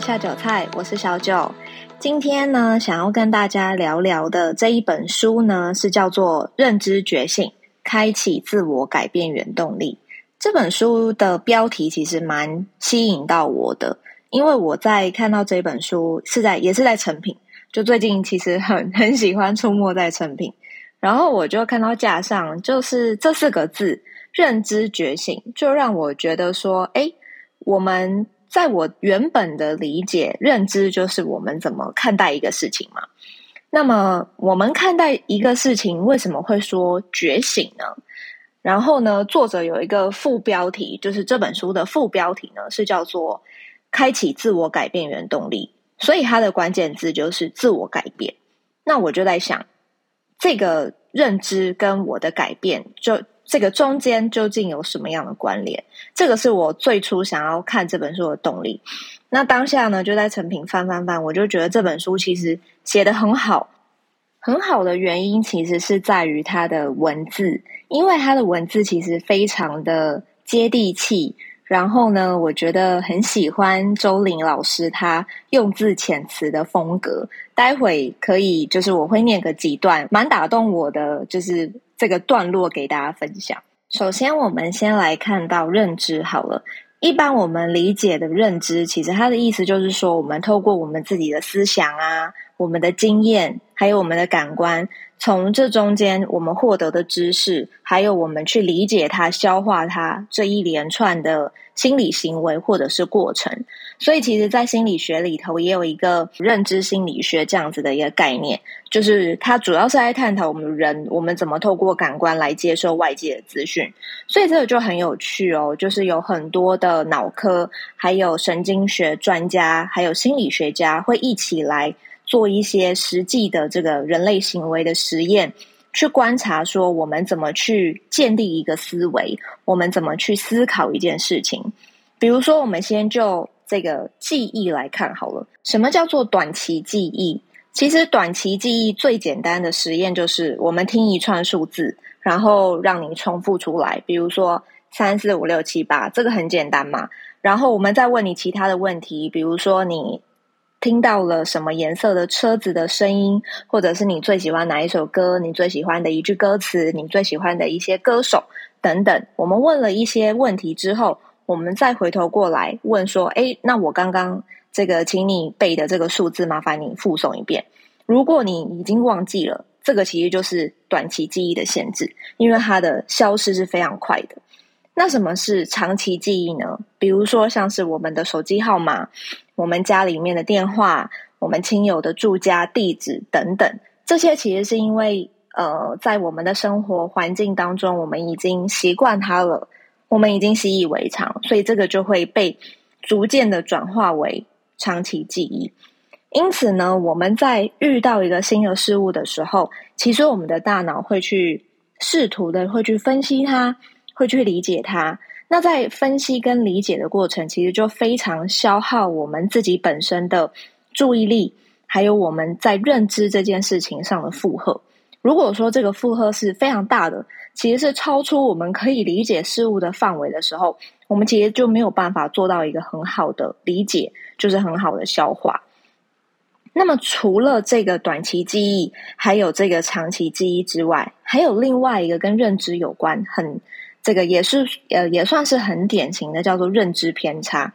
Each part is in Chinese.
下酒菜，我是小九。今天呢，想要跟大家聊聊的这一本书呢，是叫做《认知觉醒：开启自我改变原动力》。这本书的标题其实蛮吸引到我的，因为我在看到这本书是在也是在成品，就最近其实很很喜欢出没在成品，然后我就看到架上就是这四个字“认知觉醒”，就让我觉得说，哎，我们。在我原本的理解、认知，就是我们怎么看待一个事情嘛。那么，我们看待一个事情，为什么会说觉醒呢？然后呢，作者有一个副标题，就是这本书的副标题呢，是叫做“开启自我改变原动力”。所以，它的关键字就是自我改变。那我就在想，这个认知跟我的改变，就。这个中间究竟有什么样的关联？这个是我最初想要看这本书的动力。那当下呢，就在成品翻翻翻，我就觉得这本书其实写的很好。很好的原因其实是在于它的文字，因为它的文字其实非常的接地气。然后呢，我觉得很喜欢周玲老师他用字遣词的风格。待会可以就是我会念个几段，蛮打动我的，就是。这个段落给大家分享。首先，我们先来看到认知好了。一般我们理解的认知，其实它的意思就是说，我们透过我们自己的思想啊，我们的经验，还有我们的感官，从这中间我们获得的知识，还有我们去理解它、消化它这一连串的心理行为或者是过程。所以，其实，在心理学里头也有一个认知心理学这样子的一个概念，就是它主要是在探讨我们人我们怎么透过感官来接受外界的资讯。所以，这个就很有趣哦，就是有很多的脑科、还有神经学专家、还有心理学家会一起来做一些实际的这个人类行为的实验，去观察说我们怎么去建立一个思维，我们怎么去思考一件事情。比如说，我们先就。这个记忆来看好了，什么叫做短期记忆？其实短期记忆最简单的实验就是，我们听一串数字，然后让你重复出来，比如说三四五六七八，这个很简单嘛。然后我们再问你其他的问题，比如说你听到了什么颜色的车子的声音，或者是你最喜欢哪一首歌，你最喜欢的一句歌词，你最喜欢的一些歌手等等。我们问了一些问题之后。我们再回头过来问说：“哎，那我刚刚这个，请你背的这个数字，麻烦你复诵一遍。如果你已经忘记了，这个其实就是短期记忆的限制，因为它的消失是非常快的。那什么是长期记忆呢？比如说，像是我们的手机号码、我们家里面的电话、我们亲友的住家地址等等，这些其实是因为呃，在我们的生活环境当中，我们已经习惯它了。”我们已经习以为常，所以这个就会被逐渐的转化为长期记忆。因此呢，我们在遇到一个新的事物的时候，其实我们的大脑会去试图的会去分析它，会去理解它。那在分析跟理解的过程，其实就非常消耗我们自己本身的注意力，还有我们在认知这件事情上的负荷。如果说这个负荷是非常大的，其实是超出我们可以理解事物的范围的时候，我们其实就没有办法做到一个很好的理解，就是很好的消化。那么，除了这个短期记忆，还有这个长期记忆之外，还有另外一个跟认知有关，很这个也是呃也算是很典型的，叫做认知偏差。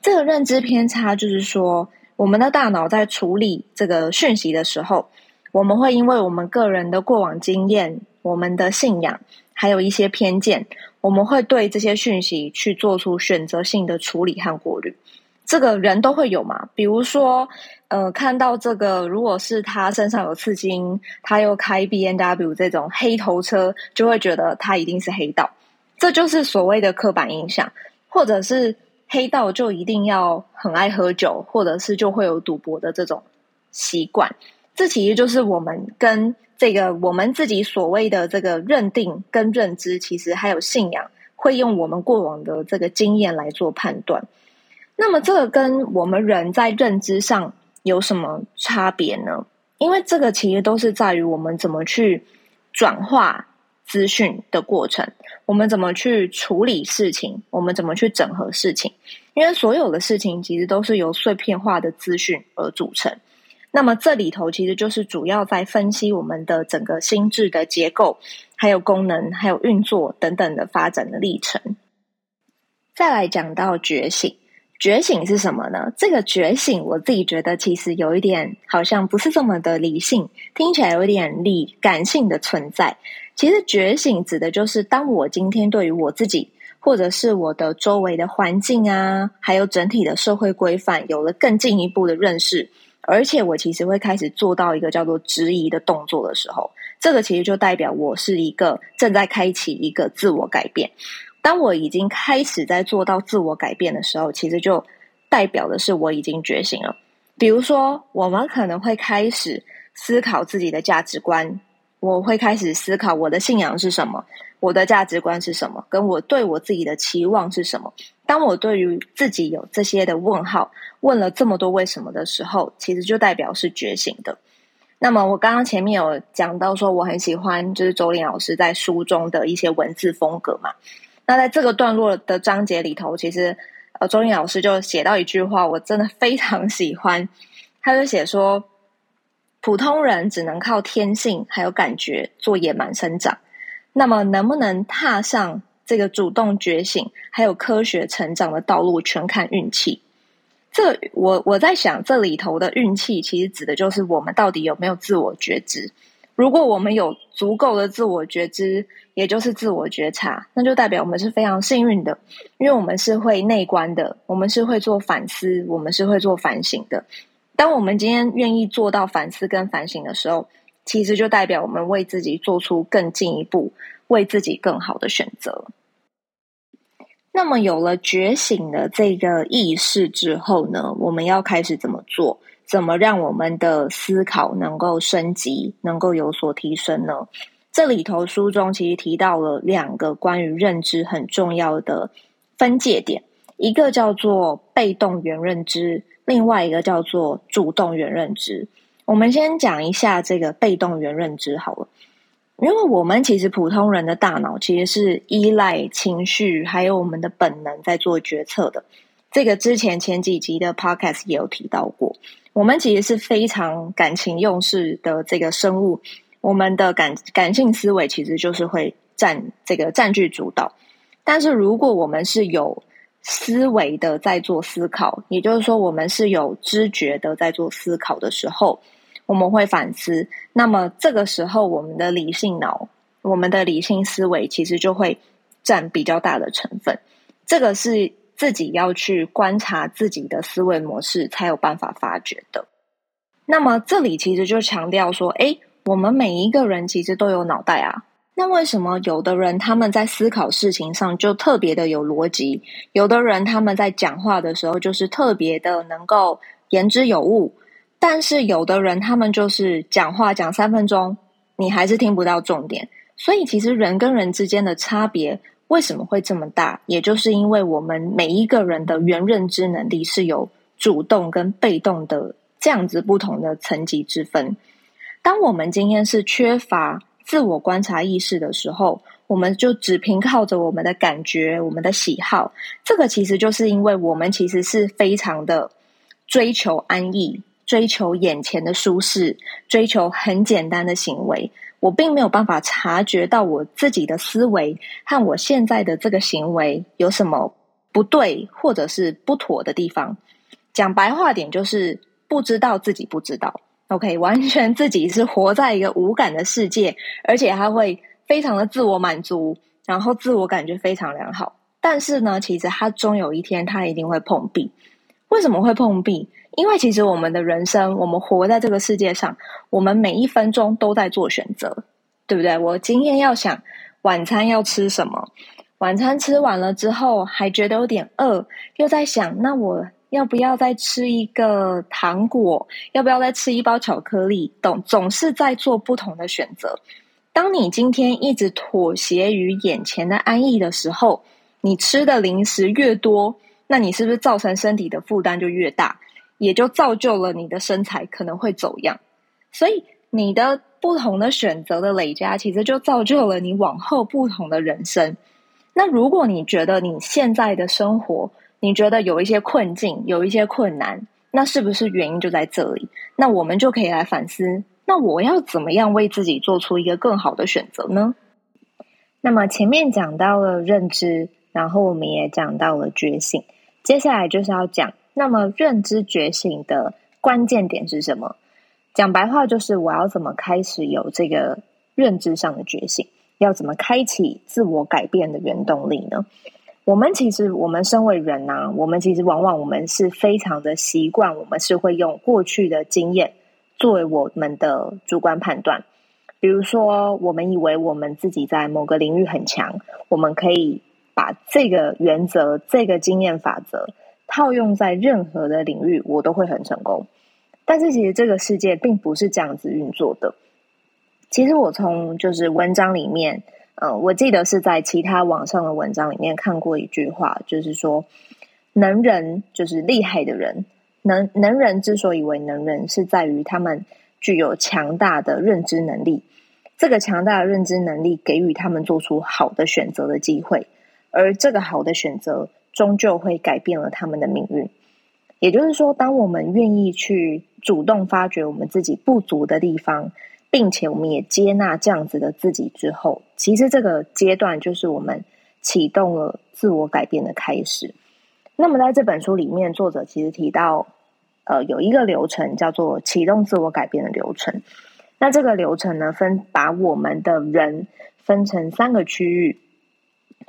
这个认知偏差就是说，我们的大脑在处理这个讯息的时候。我们会因为我们个人的过往经验、我们的信仰，还有一些偏见，我们会对这些讯息去做出选择性的处理和过滤。这个人都会有嘛？比如说，呃，看到这个，如果是他身上有刺青，他又开 B N W 这种黑头车，就会觉得他一定是黑道。这就是所谓的刻板印象，或者是黑道就一定要很爱喝酒，或者是就会有赌博的这种习惯。这其实就是我们跟这个我们自己所谓的这个认定跟认知，其实还有信仰，会用我们过往的这个经验来做判断。那么，这个跟我们人在认知上有什么差别呢？因为这个其实都是在于我们怎么去转化资讯的过程，我们怎么去处理事情，我们怎么去整合事情。因为所有的事情其实都是由碎片化的资讯而组成。那么这里头其实就是主要在分析我们的整个心智的结构、还有功能、还有运作等等的发展的历程。再来讲到觉醒。觉醒是什么呢？这个觉醒，我自己觉得其实有一点好像不是这么的理性，听起来有点理感性的存在。其实觉醒指的就是，当我今天对于我自己，或者是我的周围的环境啊，还有整体的社会规范，有了更进一步的认识，而且我其实会开始做到一个叫做质疑的动作的时候，这个其实就代表我是一个正在开启一个自我改变。当我已经开始在做到自我改变的时候，其实就代表的是我已经觉醒了。比如说，我们可能会开始思考自己的价值观，我会开始思考我的信仰是什么，我的价值观是什么，跟我对我自己的期望是什么。当我对于自己有这些的问号，问了这么多为什么的时候，其实就代表是觉醒的。那么，我刚刚前面有讲到说，我很喜欢就是周林老师在书中的一些文字风格嘛。那在这个段落的章节里头，其实呃，周英老师就写到一句话，我真的非常喜欢。他就写说，普通人只能靠天性还有感觉做野蛮生长，那么能不能踏上这个主动觉醒还有科学成长的道路，全看运气。这我我在想，这里头的运气，其实指的就是我们到底有没有自我觉知。如果我们有足够的自我觉知，也就是自我觉察，那就代表我们是非常幸运的，因为我们是会内观的，我们是会做反思，我们是会做反省的。当我们今天愿意做到反思跟反省的时候，其实就代表我们为自己做出更进一步、为自己更好的选择。那么，有了觉醒的这个意识之后呢，我们要开始怎么做？怎么让我们的思考能够升级，能够有所提升呢？这里头书中其实提到了两个关于认知很重要的分界点，一个叫做被动元认知，另外一个叫做主动元认知。我们先讲一下这个被动元认知好了，因为我们其实普通人的大脑其实是依赖情绪还有我们的本能在做决策的。这个之前前几集的 podcast 也有提到过。我们其实是非常感情用事的这个生物，我们的感感性思维其实就是会占这个占据主导。但是如果我们是有思维的在做思考，也就是说我们是有知觉的在做思考的时候，我们会反思。那么这个时候，我们的理性脑，我们的理性思维其实就会占比较大的成分。这个是。自己要去观察自己的思维模式，才有办法发掘的。那么这里其实就强调说，哎，我们每一个人其实都有脑袋啊。那为什么有的人他们在思考事情上就特别的有逻辑，有的人他们在讲话的时候就是特别的能够言之有物，但是有的人他们就是讲话讲三分钟，你还是听不到重点。所以其实人跟人之间的差别。为什么会这么大？也就是因为我们每一个人的原认知能力是有主动跟被动的这样子不同的层级之分。当我们今天是缺乏自我观察意识的时候，我们就只凭靠着我们的感觉、我们的喜好。这个其实就是因为我们其实是非常的追求安逸、追求眼前的舒适、追求很简单的行为。我并没有办法察觉到我自己的思维和我现在的这个行为有什么不对或者是不妥的地方。讲白话点，就是不知道自己不知道。OK，完全自己是活在一个无感的世界，而且他会非常的自我满足，然后自我感觉非常良好。但是呢，其实他终有一天他一定会碰壁。为什么会碰壁？因为其实我们的人生，我们活在这个世界上，我们每一分钟都在做选择，对不对？我今天要想晚餐要吃什么，晚餐吃完了之后还觉得有点饿，又在想那我要不要再吃一个糖果，要不要再吃一包巧克力？总总是在做不同的选择。当你今天一直妥协于眼前的安逸的时候，你吃的零食越多，那你是不是造成身体的负担就越大？也就造就了你的身材可能会走样，所以你的不同的选择的累加，其实就造就了你往后不同的人生。那如果你觉得你现在的生活你觉得有一些困境，有一些困难，那是不是原因就在这里？那我们就可以来反思，那我要怎么样为自己做出一个更好的选择呢？那么前面讲到了认知，然后我们也讲到了觉醒，接下来就是要讲，那么认知觉醒的关键点是什么？讲白话就是我要怎么开始有这个认知上的觉醒，要怎么开启自我改变的原动力呢？我们其实，我们身为人呐，我们其实往往我们是非常的习惯，我们是会用过去的经验作为我们的主观判断。比如说，我们以为我们自己在某个领域很强，我们可以把这个原则、这个经验法则套用在任何的领域，我都会很成功。但是，其实这个世界并不是这样子运作的。其实，我从就是文章里面。呃，我记得是在其他网上的文章里面看过一句话，就是说，能人就是厉害的人，能能人之所以为能人，是在于他们具有强大的认知能力。这个强大的认知能力给予他们做出好的选择的机会，而这个好的选择终究会改变了他们的命运。也就是说，当我们愿意去主动发掘我们自己不足的地方。并且我们也接纳这样子的自己之后，其实这个阶段就是我们启动了自我改变的开始。那么在这本书里面，作者其实提到，呃，有一个流程叫做启动自我改变的流程。那这个流程呢，分把我们的人分成三个区域，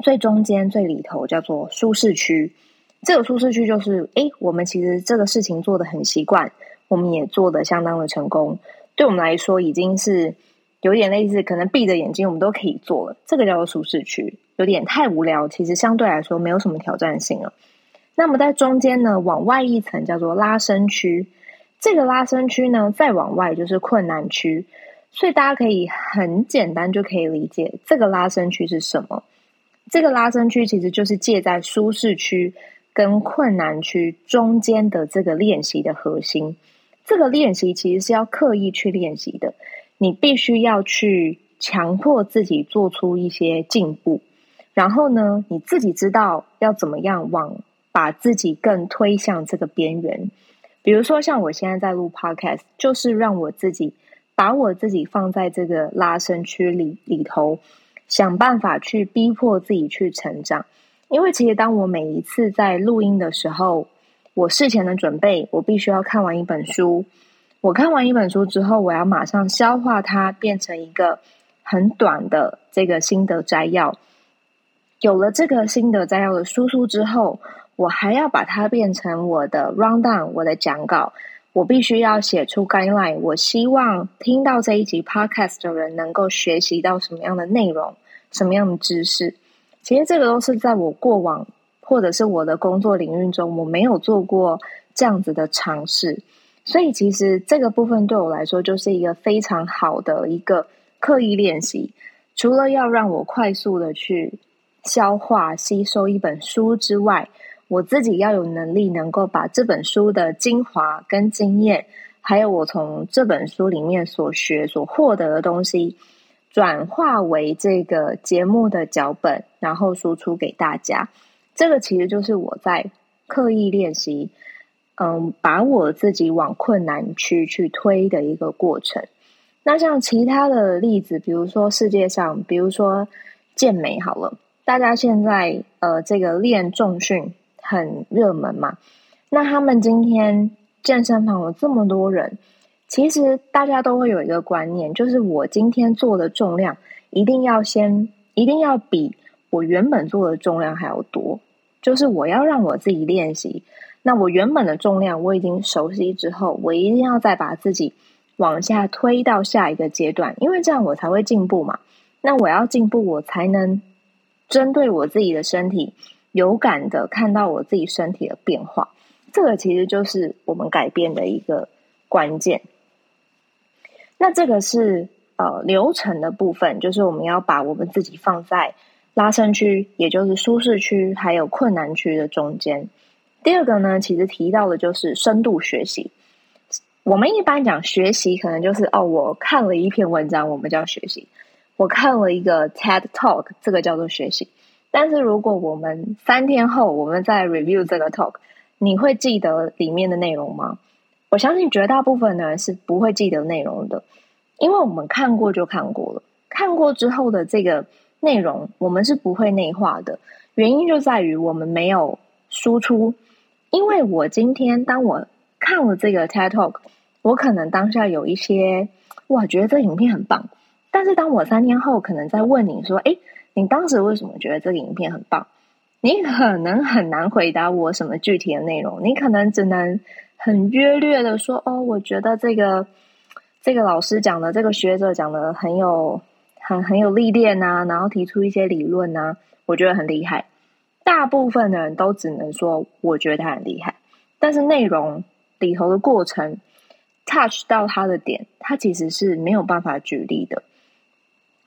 最中间最里头叫做舒适区。这个舒适区就是，哎，我们其实这个事情做的很习惯，我们也做的相当的成功。对我们来说，已经是有点类似，可能闭着眼睛我们都可以做了。这个叫做舒适区，有点太无聊。其实相对来说，没有什么挑战性了。那么在中间呢，往外一层叫做拉伸区。这个拉伸区呢，再往外就是困难区。所以大家可以很简单就可以理解，这个拉伸区是什么？这个拉伸区其实就是借在舒适区跟困难区中间的这个练习的核心。这个练习其实是要刻意去练习的，你必须要去强迫自己做出一些进步，然后呢，你自己知道要怎么样往把自己更推向这个边缘。比如说，像我现在在录 Podcast，就是让我自己把我自己放在这个拉伸区里里头，想办法去逼迫自己去成长。因为其实当我每一次在录音的时候，我事前的准备，我必须要看完一本书。我看完一本书之后，我要马上消化它，变成一个很短的这个心得摘要。有了这个心得摘要的输出之后，我还要把它变成我的 rundown，我的讲稿。我必须要写出 guideline。我希望听到这一集 podcast 的人能够学习到什么样的内容，什么样的知识。其实这个都是在我过往。或者是我的工作领域中，我没有做过这样子的尝试，所以其实这个部分对我来说就是一个非常好的一个刻意练习。除了要让我快速的去消化吸收一本书之外，我自己要有能力能够把这本书的精华跟经验，还有我从这本书里面所学所获得的东西，转化为这个节目的脚本，然后输出给大家。这个其实就是我在刻意练习，嗯，把我自己往困难区去推的一个过程。那像其他的例子，比如说世界上，比如说健美好了，大家现在呃这个练重训很热门嘛。那他们今天健身房有这么多人，其实大家都会有一个观念，就是我今天做的重量一定要先，一定要比我原本做的重量还要多。就是我要让我自己练习，那我原本的重量我已经熟悉之后，我一定要再把自己往下推到下一个阶段，因为这样我才会进步嘛。那我要进步，我才能针对我自己的身体有感的看到我自己身体的变化。这个其实就是我们改变的一个关键。那这个是呃流程的部分，就是我们要把我们自己放在。拉伸区，也就是舒适区，还有困难区的中间。第二个呢，其实提到的就是深度学习。我们一般讲学习，可能就是哦，我看了一篇文章，我们叫学习；我看了一个 TED Talk，这个叫做学习。但是如果我们三天后我们再 review 这个 talk，你会记得里面的内容吗？我相信绝大部分的人是不会记得内容的，因为我们看过就看过了，看过之后的这个内容我们是不会内化的。原因就在于我们没有输出，因为我今天当我看了这个 TED Talk，我可能当下有一些哇，觉得这影片很棒。但是当我三天后可能在问你说，哎，你当时为什么觉得这个影片很棒？你可能很难回答我什么具体的内容，你可能只能很约略的说，哦，我觉得这个这个老师讲的，这个学者讲的很有很很有历练啊，然后提出一些理论啊。我觉得很厉害，大部分的人都只能说我觉得他很厉害，但是内容里头的过程 touch 到他的点，他其实是没有办法举例的。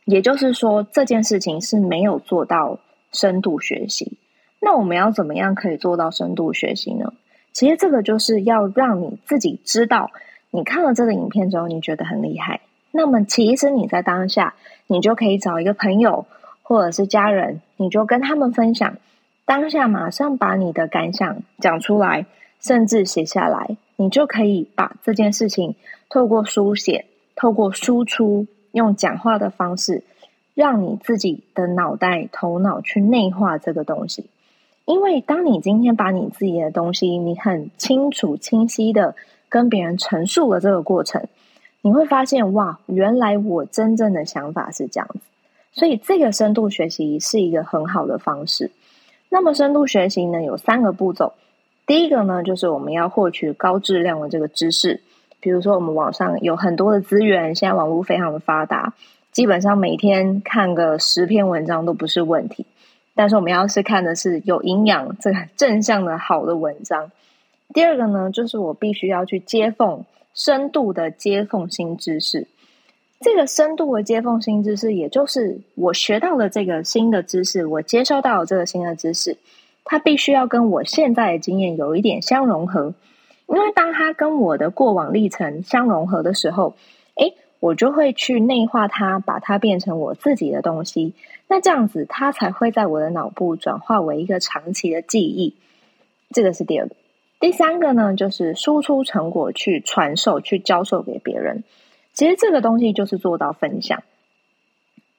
也就是说，这件事情是没有做到深度学习。那我们要怎么样可以做到深度学习呢？其实这个就是要让你自己知道，你看了这个影片之后，你觉得很厉害。那么，其实你在当下，你就可以找一个朋友。或者是家人，你就跟他们分享，当下马上把你的感想讲出来，甚至写下来，你就可以把这件事情透过书写、透过输出，用讲话的方式，让你自己的脑袋、头脑去内化这个东西。因为当你今天把你自己的东西，你很清楚、清晰的跟别人陈述了这个过程，你会发现，哇，原来我真正的想法是这样子。所以，这个深度学习是一个很好的方式。那么，深度学习呢，有三个步骤。第一个呢，就是我们要获取高质量的这个知识。比如说，我们网上有很多的资源，现在网络非常的发达，基本上每天看个十篇文章都不是问题。但是，我们要是看的是有营养、这个正向的好的文章。第二个呢，就是我必须要去接缝深度的接缝新知识。这个深度的接缝新知识，也就是我学到了这个新的知识，我接收到了这个新的知识，它必须要跟我现在的经验有一点相融合。因为当它跟我的过往历程相融合的时候，诶，我就会去内化它，把它变成我自己的东西。那这样子，它才会在我的脑部转化为一个长期的记忆。这个是第二个。第三个呢，就是输出成果，去传授，去教授给别人。其实这个东西就是做到分享。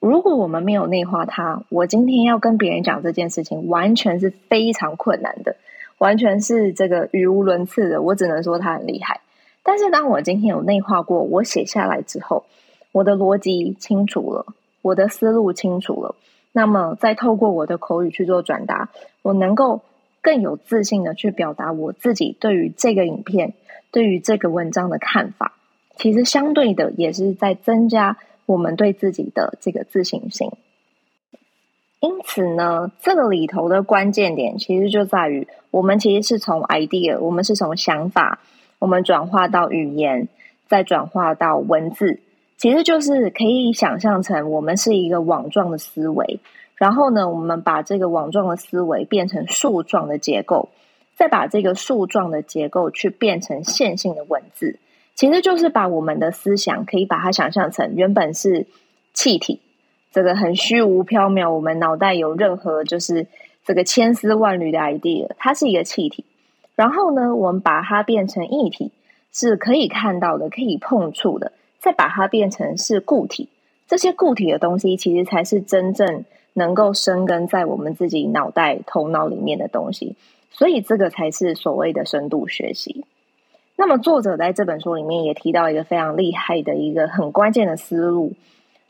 如果我们没有内化它，我今天要跟别人讲这件事情，完全是非常困难的，完全是这个语无伦次的。我只能说他很厉害。但是当我今天有内化过，我写下来之后，我的逻辑清楚了，我的思路清楚了，那么再透过我的口语去做转达，我能够更有自信的去表达我自己对于这个影片、对于这个文章的看法。其实相对的，也是在增加我们对自己的这个自信心。因此呢，这个里头的关键点，其实就在于我们其实是从 idea，我们是从想法，我们转化到语言，再转化到文字，其实就是可以想象成我们是一个网状的思维。然后呢，我们把这个网状的思维变成树状的结构，再把这个树状的结构去变成线性的文字。其实就是把我们的思想可以把它想象成原本是气体，这个很虚无缥缈，我们脑袋有任何就是这个千丝万缕的 idea，它是一个气体。然后呢，我们把它变成液体，是可以看到的，可以碰触的，再把它变成是固体。这些固体的东西，其实才是真正能够生根在我们自己脑袋、头脑里面的东西。所以，这个才是所谓的深度学习。那么，作者在这本书里面也提到一个非常厉害的一个很关键的思路，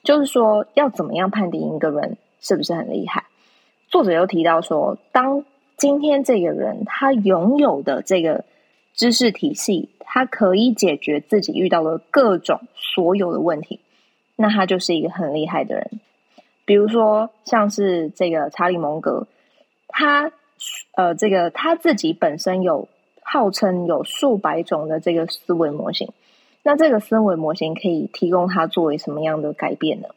就是说要怎么样判定一个人是不是很厉害。作者又提到说，当今天这个人他拥有的这个知识体系，他可以解决自己遇到的各种所有的问题，那他就是一个很厉害的人。比如说，像是这个查理蒙格，他呃，这个他自己本身有。号称有数百种的这个思维模型，那这个思维模型可以提供他作为什么样的改变呢？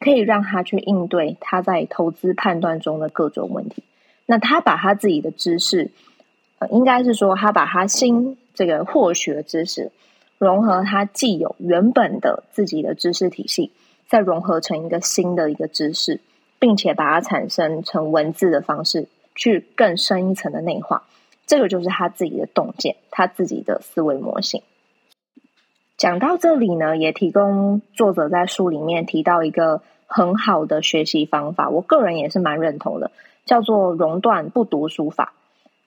可以让他去应对他在投资判断中的各种问题。那他把他自己的知识，呃，应该是说他把他新这个获学知识，融合他既有原本的自己的知识体系，再融合成一个新的一个知识，并且把它产生成文字的方式，去更深一层的内化。这个就是他自己的洞见，他自己的思维模型。讲到这里呢，也提供作者在书里面提到一个很好的学习方法，我个人也是蛮认同的，叫做熔断不读书法。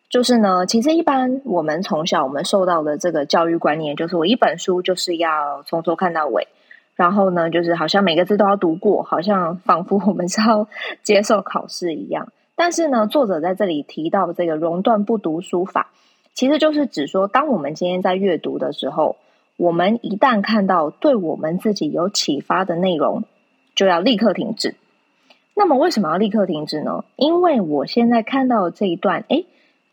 就是呢，其实一般我们从小我们受到的这个教育观念，就是我一本书就是要从头看到尾，然后呢，就是好像每个字都要读过，好像仿佛我们是要 接受考试一样。但是呢，作者在这里提到这个熔断不读书法，其实就是指说，当我们今天在阅读的时候，我们一旦看到对我们自己有启发的内容，就要立刻停止。那么为什么要立刻停止呢？因为我现在看到这一段，哎。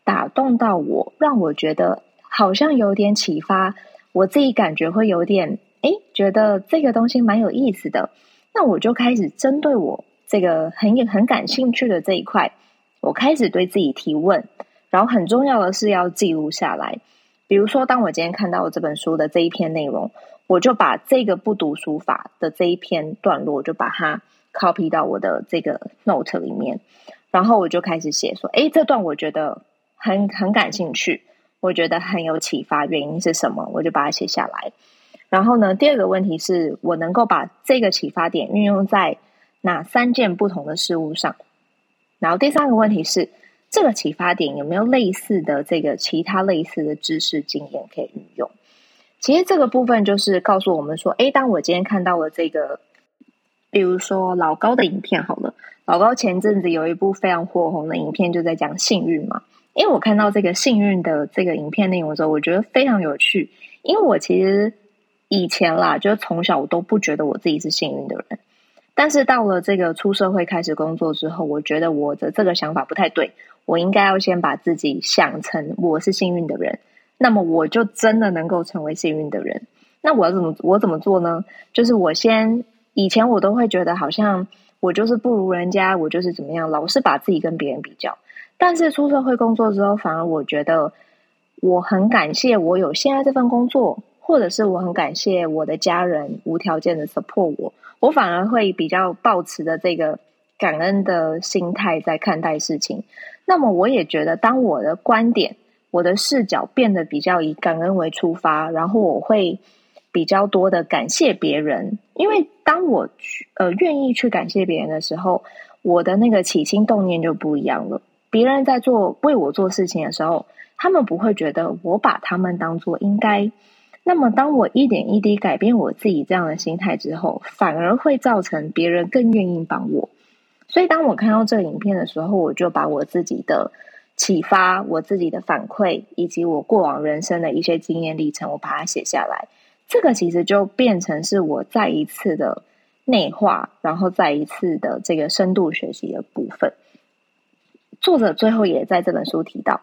打动到我，让我觉得好像有点启发，我自己感觉会有点哎，觉得这个东西蛮有意思的。那我就开始针对我这个很很感兴趣的这一块，我开始对自己提问，然后很重要的是要记录下来。比如说，当我今天看到这本书的这一篇内容，我就把这个不读书法的这一篇段落，就把它 copy 到我的这个 note 里面，然后我就开始写说：哎，这段我觉得。很很感兴趣，我觉得很有启发。原因是什么？我就把它写下来。然后呢，第二个问题是我能够把这个启发点运用在哪三件不同的事物上？然后第三个问题是，这个启发点有没有类似的这个其他类似的知识经验可以运用？其实这个部分就是告诉我们说，诶，当我今天看到了这个，比如说老高的影片，好了，老高前阵子有一部非常火红的影片，就在讲幸运嘛。因为我看到这个幸运的这个影片内容之后，我觉得非常有趣。因为我其实以前啦，就从小我都不觉得我自己是幸运的人，但是到了这个出社会开始工作之后，我觉得我的这个想法不太对。我应该要先把自己想成我是幸运的人，那么我就真的能够成为幸运的人。那我要怎么我怎么做呢？就是我先以前我都会觉得好像我就是不如人家，我就是怎么样，老是把自己跟别人比较。但是出社会工作之后，反而我觉得我很感谢我有现在这份工作，或者是我很感谢我的家人无条件的 support 我，我反而会比较抱持的这个感恩的心态在看待事情。那么我也觉得，当我的观点、我的视角变得比较以感恩为出发，然后我会比较多的感谢别人，因为当我去呃愿意去感谢别人的时候，我的那个起心动念就不一样了。别人在做为我做事情的时候，他们不会觉得我把他们当做应该。那么，当我一点一滴改变我自己这样的心态之后，反而会造成别人更愿意帮我。所以，当我看到这个影片的时候，我就把我自己的启发、我自己的反馈，以及我过往人生的一些经验历程，我把它写下来。这个其实就变成是我再一次的内化，然后再一次的这个深度学习的部分。作者最后也在这本书提到，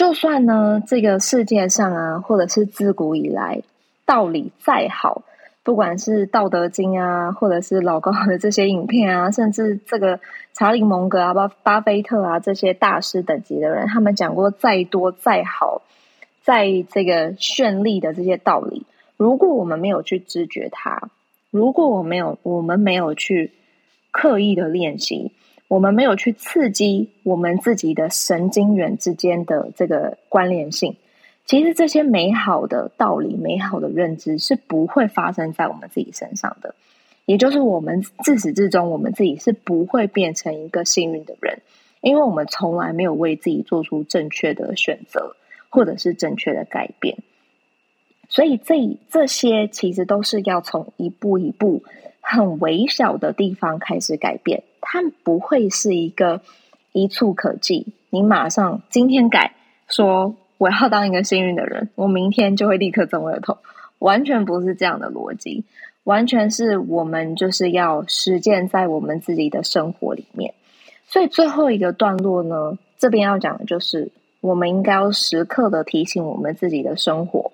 就算呢这个世界上啊，或者是自古以来道理再好，不管是《道德经》啊，或者是老高的这些影片啊，甚至这个查理蒙格啊、巴巴菲特啊这些大师等级的人，他们讲过再多再好，在这个绚丽的这些道理，如果我们没有去知觉它，如果我没有我们没有去刻意的练习。我们没有去刺激我们自己的神经元之间的这个关联性，其实这些美好的道理、美好的认知是不会发生在我们自己身上的。也就是我们自始至终，我们自己是不会变成一个幸运的人，因为我们从来没有为自己做出正确的选择，或者是正确的改变。所以，这这些其实都是要从一步一步。很微小的地方开始改变，它不会是一个一触可及。你马上今天改，说我要当一个幸运的人，我明天就会立刻中了头，完全不是这样的逻辑。完全是我们就是要实践在我们自己的生活里面。所以最后一个段落呢，这边要讲的就是，我们应该要时刻的提醒我们自己的生活，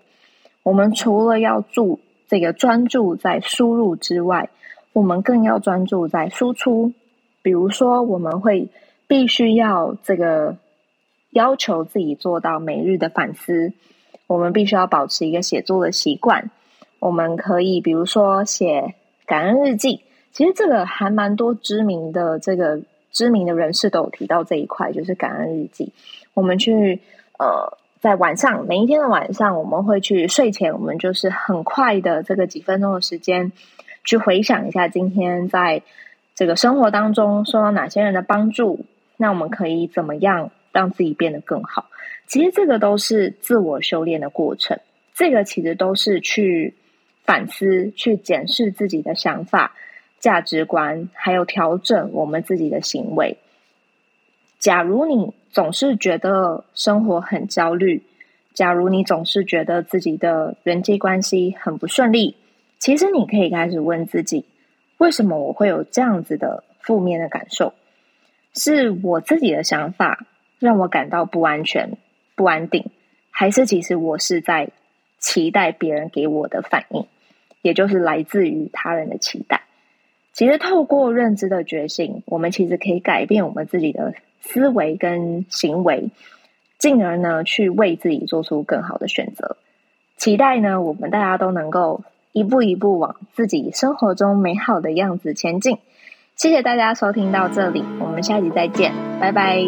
我们除了要注。这个专注在输入之外，我们更要专注在输出。比如说，我们会必须要这个要求自己做到每日的反思。我们必须要保持一个写作的习惯。我们可以，比如说写感恩日记。其实这个还蛮多知名的这个知名的人士都有提到这一块，就是感恩日记。我们去呃，在晚上每一天的晚上，我们会去睡前，我们就是很快的这个几分钟的时间，去回想一下今天在这个生活当中受到哪些人的帮助，那我们可以怎么样让自己变得更好？其实这个都是自我修炼的过程，这个其实都是去反思、去检视自己的想法。价值观，还有调整我们自己的行为。假如你总是觉得生活很焦虑，假如你总是觉得自己的人际关系很不顺利，其实你可以开始问自己：为什么我会有这样子的负面的感受？是我自己的想法让我感到不安全、不安定，还是其实我是在期待别人给我的反应，也就是来自于他人的期待？其实，透过认知的觉醒，我们其实可以改变我们自己的思维跟行为，进而呢，去为自己做出更好的选择。期待呢，我们大家都能够一步一步往自己生活中美好的样子前进。谢谢大家收听到这里，我们下集再见，拜拜。